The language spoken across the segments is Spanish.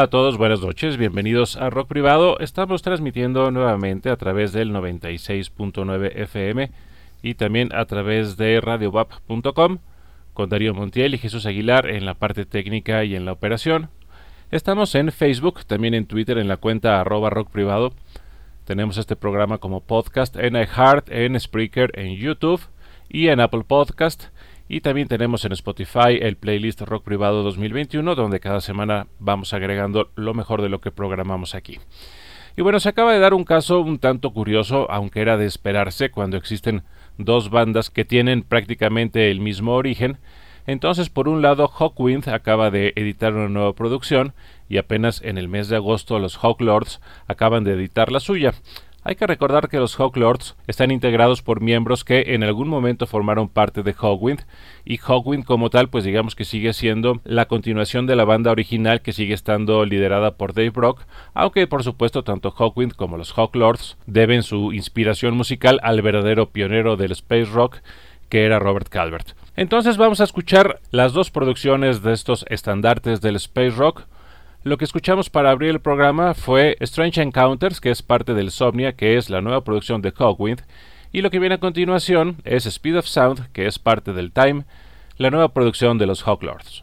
Hola a todos, buenas noches, bienvenidos a Rock Privado. Estamos transmitiendo nuevamente a través del 96.9 FM y también a través de radiobap.com con Darío Montiel y Jesús Aguilar en la parte técnica y en la operación. Estamos en Facebook, también en Twitter en la cuenta arroba rock privado. Tenemos este programa como podcast en iHeart, en Spreaker, en YouTube y en Apple Podcast. Y también tenemos en Spotify el playlist Rock Privado 2021, donde cada semana vamos agregando lo mejor de lo que programamos aquí. Y bueno, se acaba de dar un caso un tanto curioso, aunque era de esperarse cuando existen dos bandas que tienen prácticamente el mismo origen. Entonces, por un lado, Hawkwind acaba de editar una nueva producción y apenas en el mes de agosto los Hawklords acaban de editar la suya. Hay que recordar que los Hawklords están integrados por miembros que en algún momento formaron parte de Hawkwind y Hawkwind como tal pues digamos que sigue siendo la continuación de la banda original que sigue estando liderada por Dave Brock, aunque por supuesto tanto Hawkwind como los Hawklords deben su inspiración musical al verdadero pionero del space rock que era Robert Calvert. Entonces vamos a escuchar las dos producciones de estos estandartes del space rock. Lo que escuchamos para abrir el programa fue Strange Encounters, que es parte del Somnia, que es la nueva producción de Hawkwind, y lo que viene a continuación es Speed of Sound, que es parte del Time, la nueva producción de los Hawklords.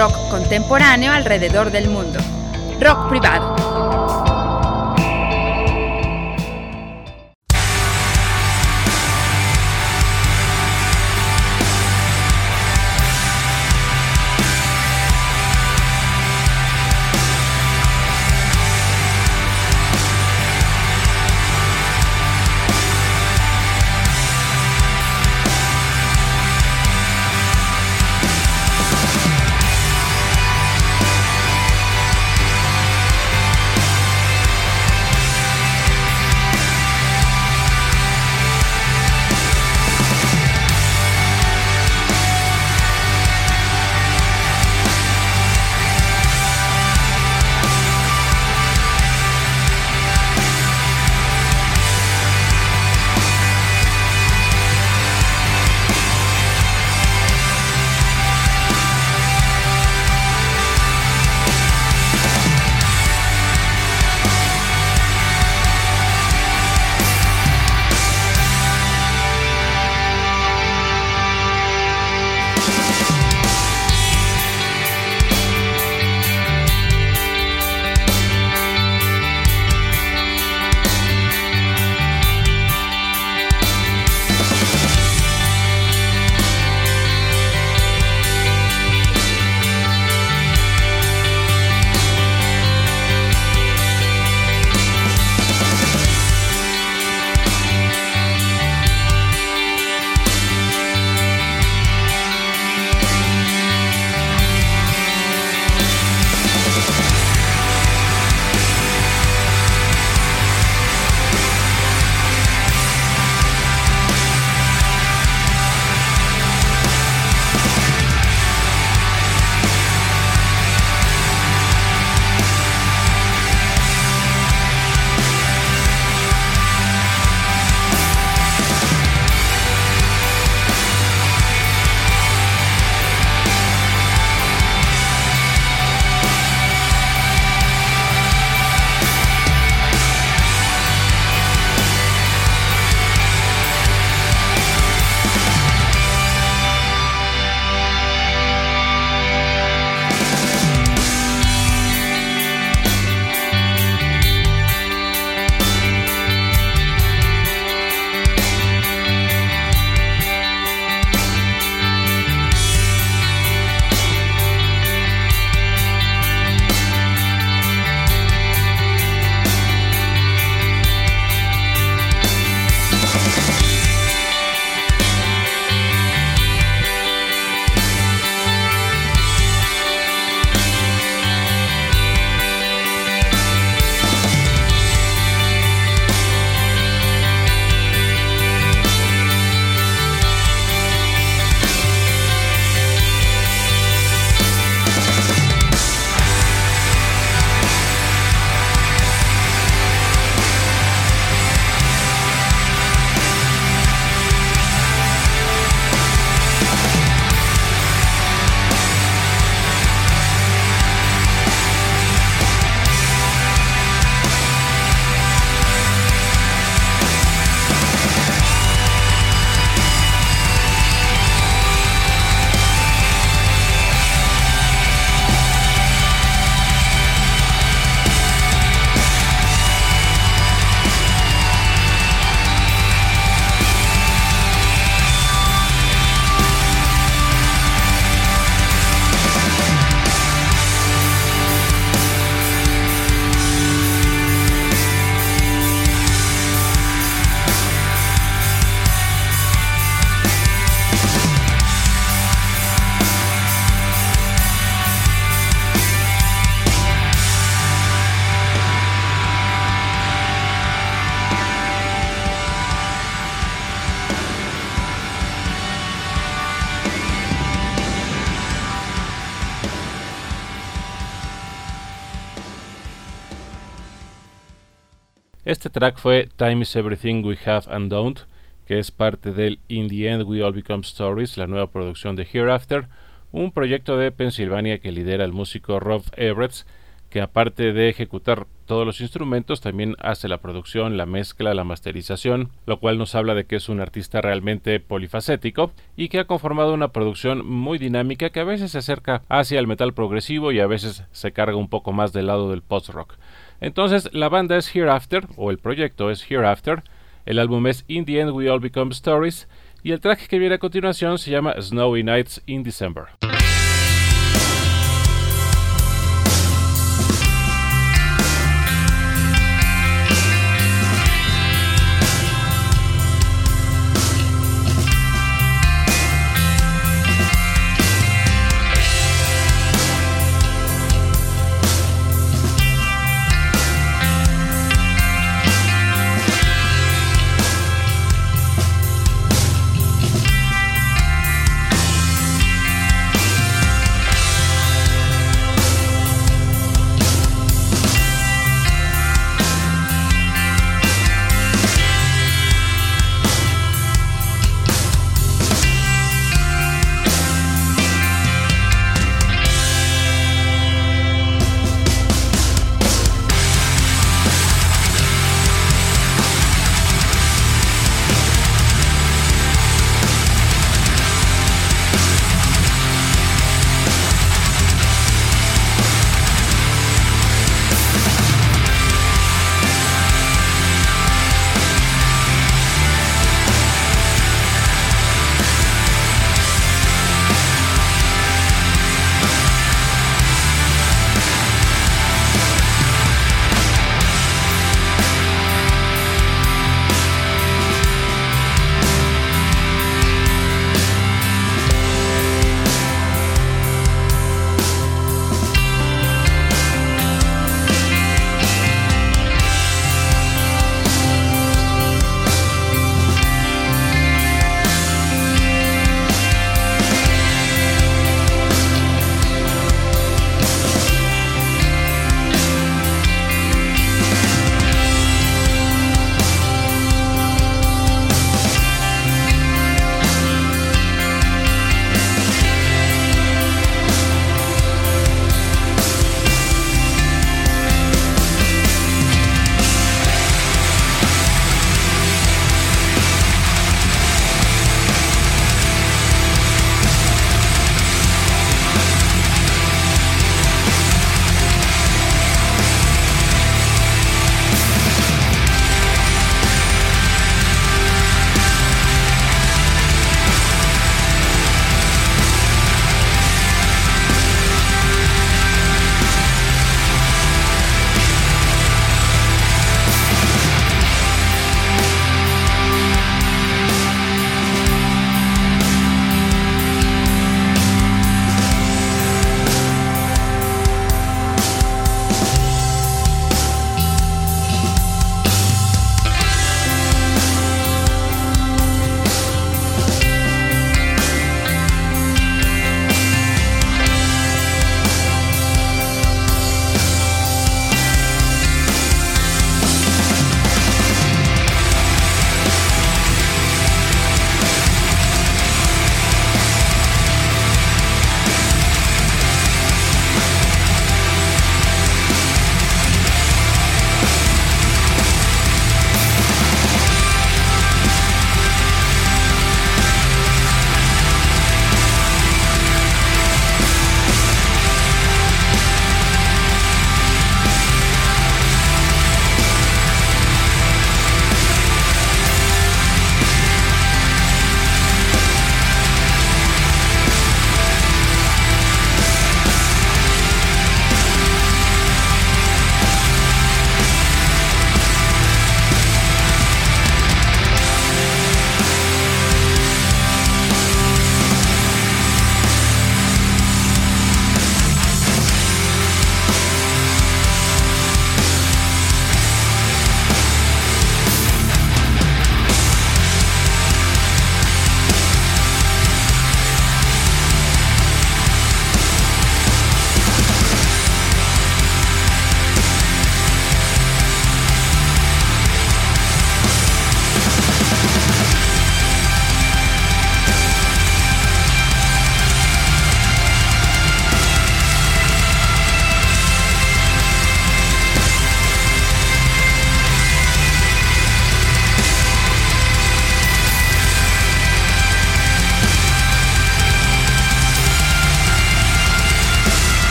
Rock contemporáneo alrededor del mundo. Rock privado. Este track fue Time is Everything We Have and Don't, que es parte del In the End We All Become Stories, la nueva producción de Hereafter, un proyecto de Pensilvania que lidera el músico Rob Everett, que aparte de ejecutar todos los instrumentos, también hace la producción, la mezcla, la masterización, lo cual nos habla de que es un artista realmente polifacético y que ha conformado una producción muy dinámica que a veces se acerca hacia el metal progresivo y a veces se carga un poco más del lado del post-rock. Entonces, la banda es Hereafter, o el proyecto es Hereafter, el álbum es In the End We All Become Stories, y el track que viene a continuación se llama Snowy Nights in December.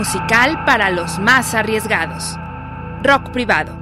Musical para los más arriesgados. Rock privado.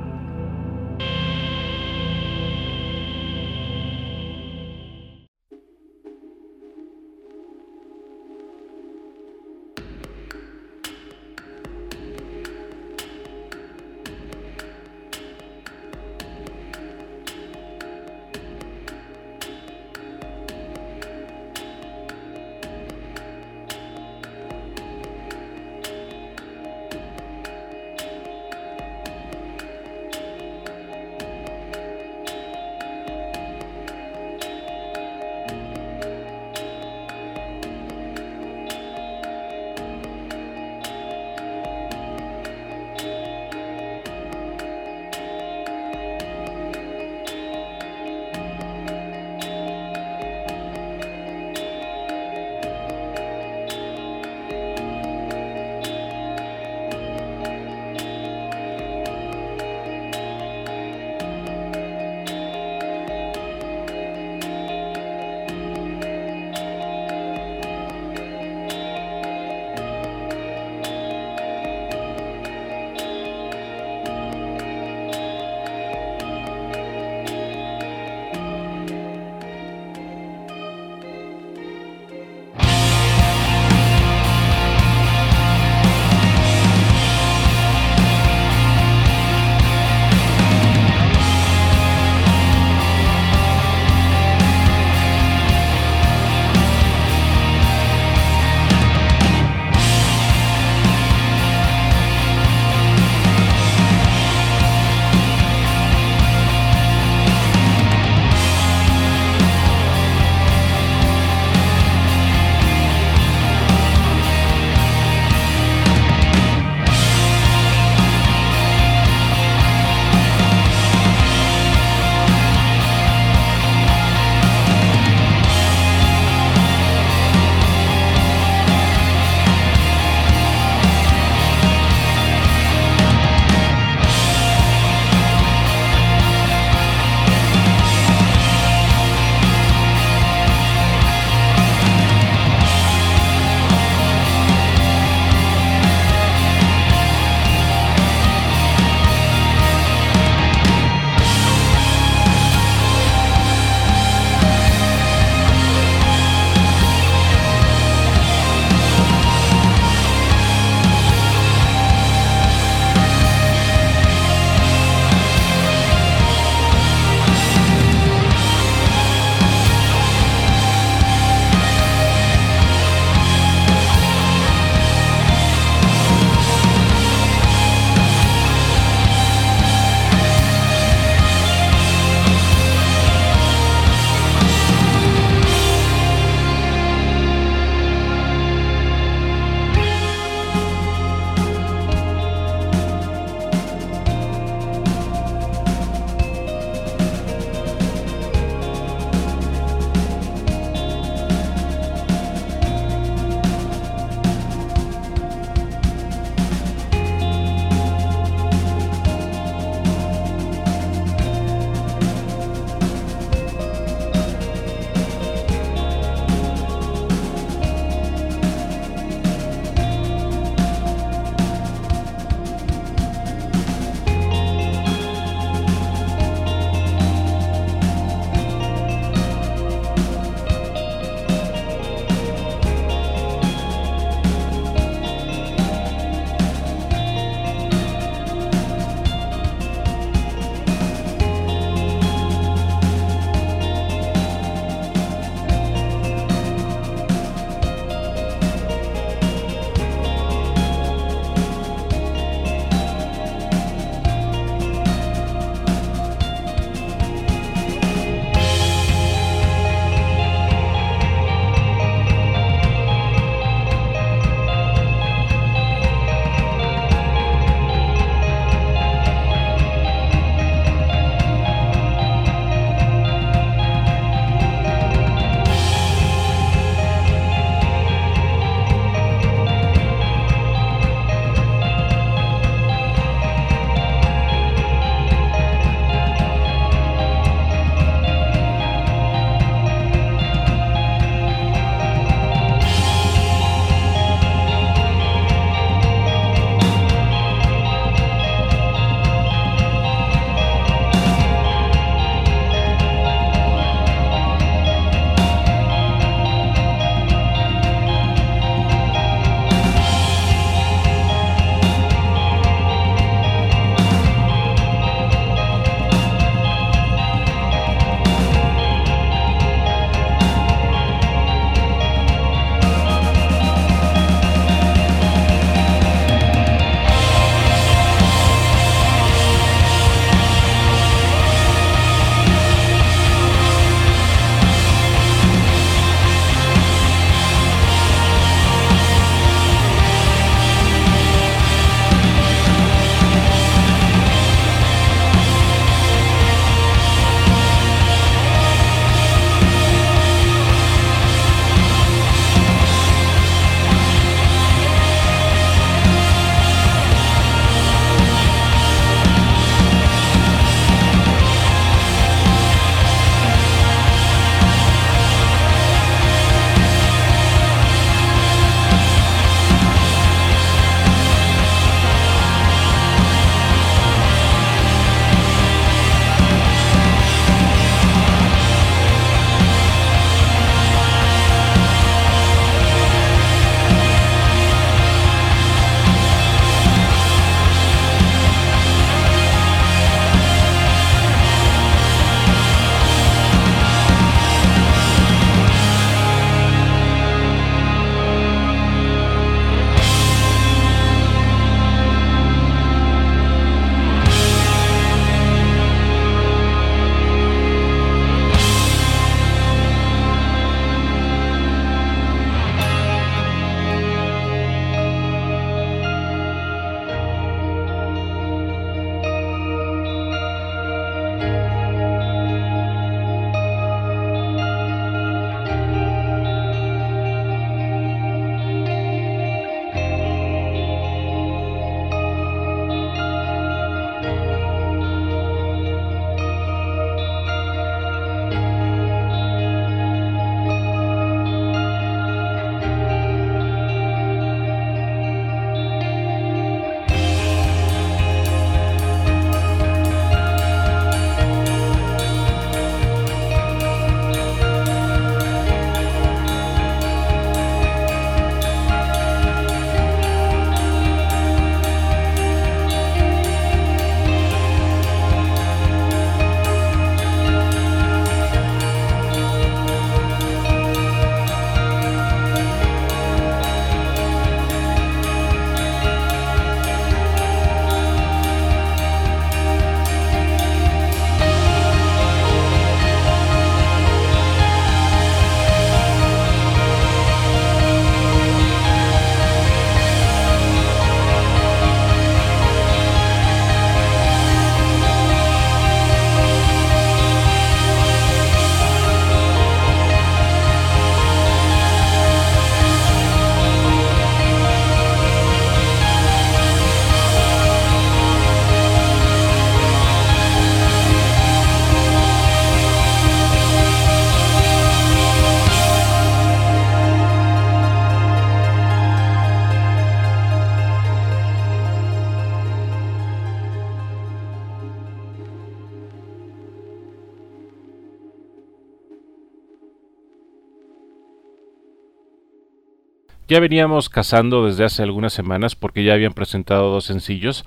Ya veníamos cazando desde hace algunas semanas porque ya habían presentado dos sencillos,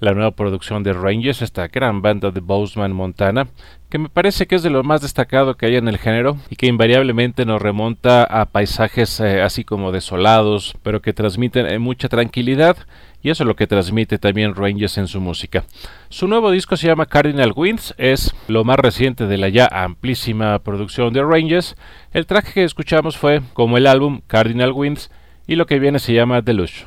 la nueva producción de Rangers, esta gran banda de Bozeman, Montana, que me parece que es de lo más destacado que hay en el género y que invariablemente nos remonta a paisajes eh, así como desolados, pero que transmiten eh, mucha tranquilidad y eso es lo que transmite también Rangers en su música. Su nuevo disco se llama Cardinal Winds, es lo más reciente de la ya amplísima producción de Rangers. El track que escuchamos fue como el álbum Cardinal Winds y lo que viene se llama Deluxe.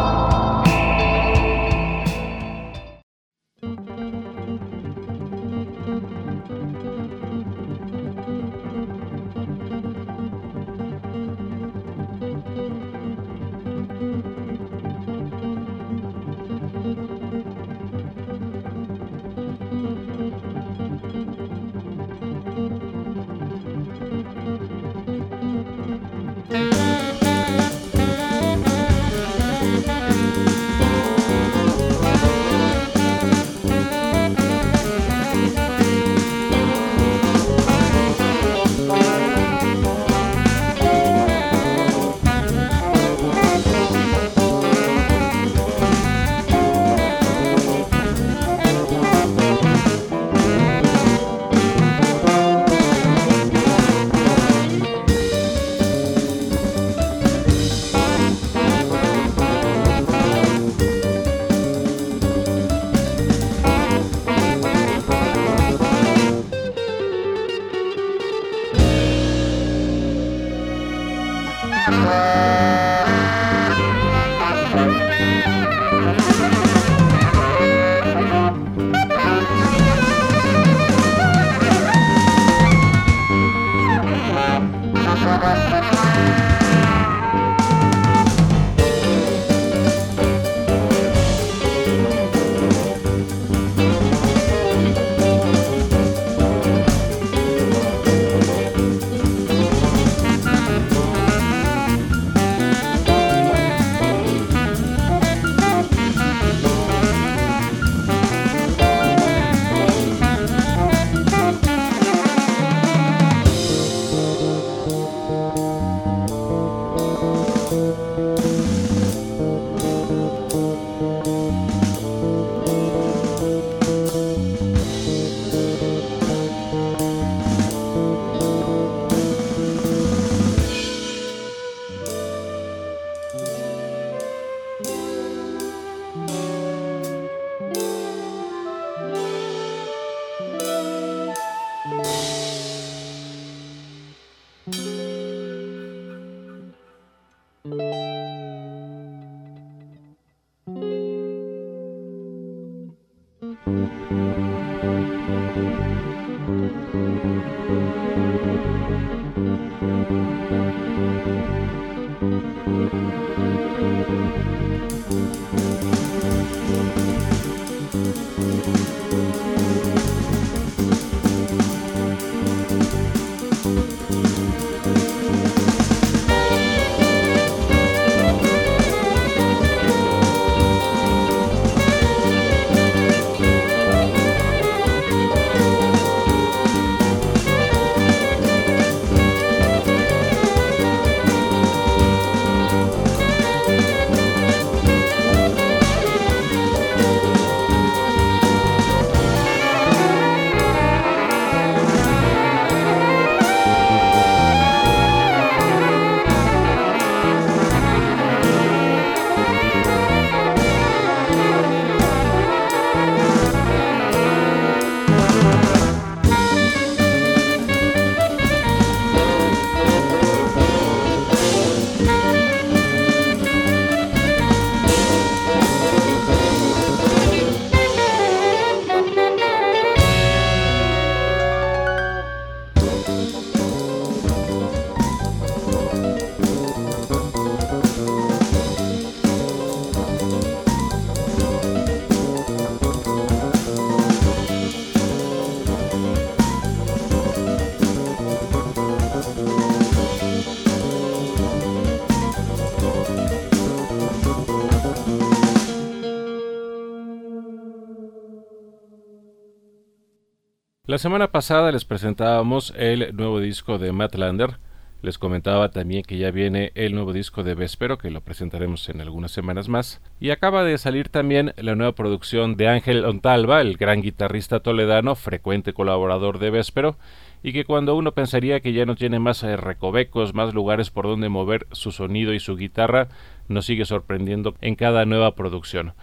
La semana pasada les presentábamos el nuevo disco de Matt Lander. Les comentaba también que ya viene el nuevo disco de Vespero, que lo presentaremos en algunas semanas más. Y acaba de salir también la nueva producción de Ángel Ontalva, el gran guitarrista toledano, frecuente colaborador de Vespero, y que cuando uno pensaría que ya no tiene más eh, recovecos, más lugares por donde mover su sonido y su guitarra, nos sigue sorprendiendo en cada nueva producción.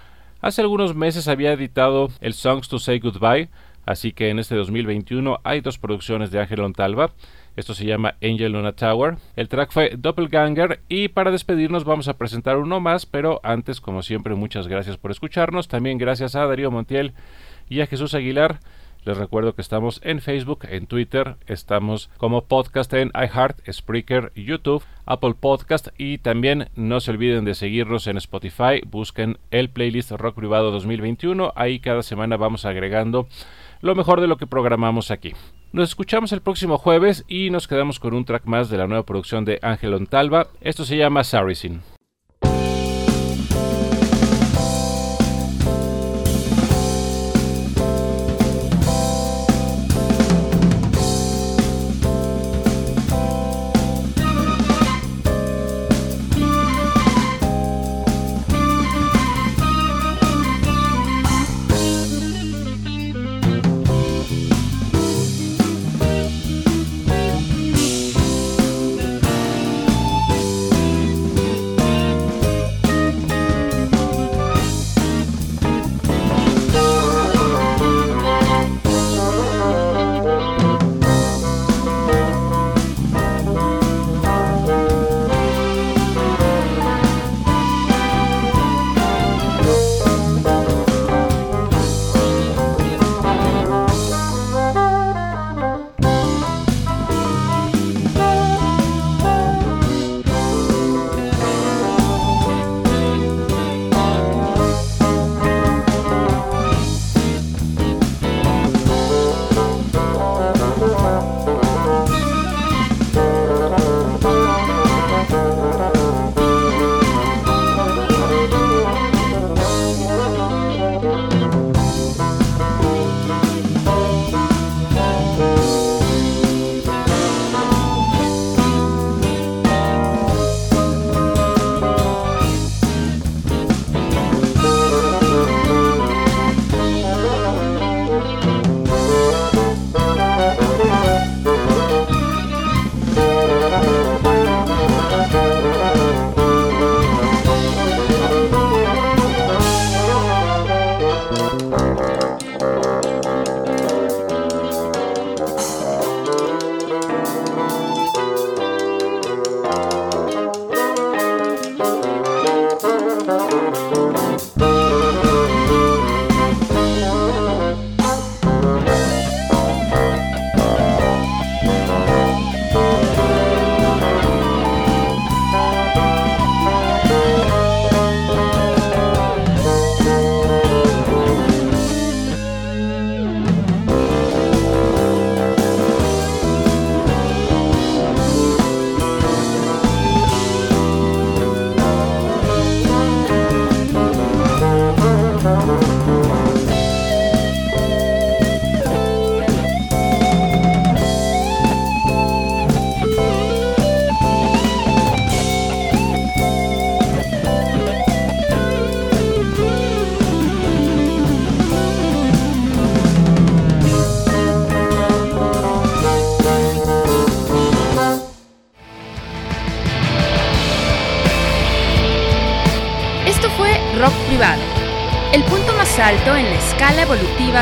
Hace algunos meses había editado el Songs to Say Goodbye, Así que en este 2021 hay dos producciones de Ángel Ontalva. Esto se llama Angel on a Tower. El track fue Doppelganger y para despedirnos vamos a presentar uno más, pero antes, como siempre, muchas gracias por escucharnos. También gracias a Darío Montiel y a Jesús Aguilar. Les recuerdo que estamos en Facebook, en Twitter, estamos como podcast en iHeart, Spreaker, YouTube, Apple Podcast y también no se olviden de seguirnos en Spotify, busquen el playlist Rock Privado 2021, ahí cada semana vamos agregando lo mejor de lo que programamos aquí. Nos escuchamos el próximo jueves y nos quedamos con un track más de la nueva producción de Ángel Ontalva. Esto se llama Saracen.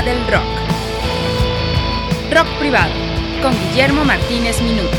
Del rock. Rock privado, con Guillermo Martínez Minuto.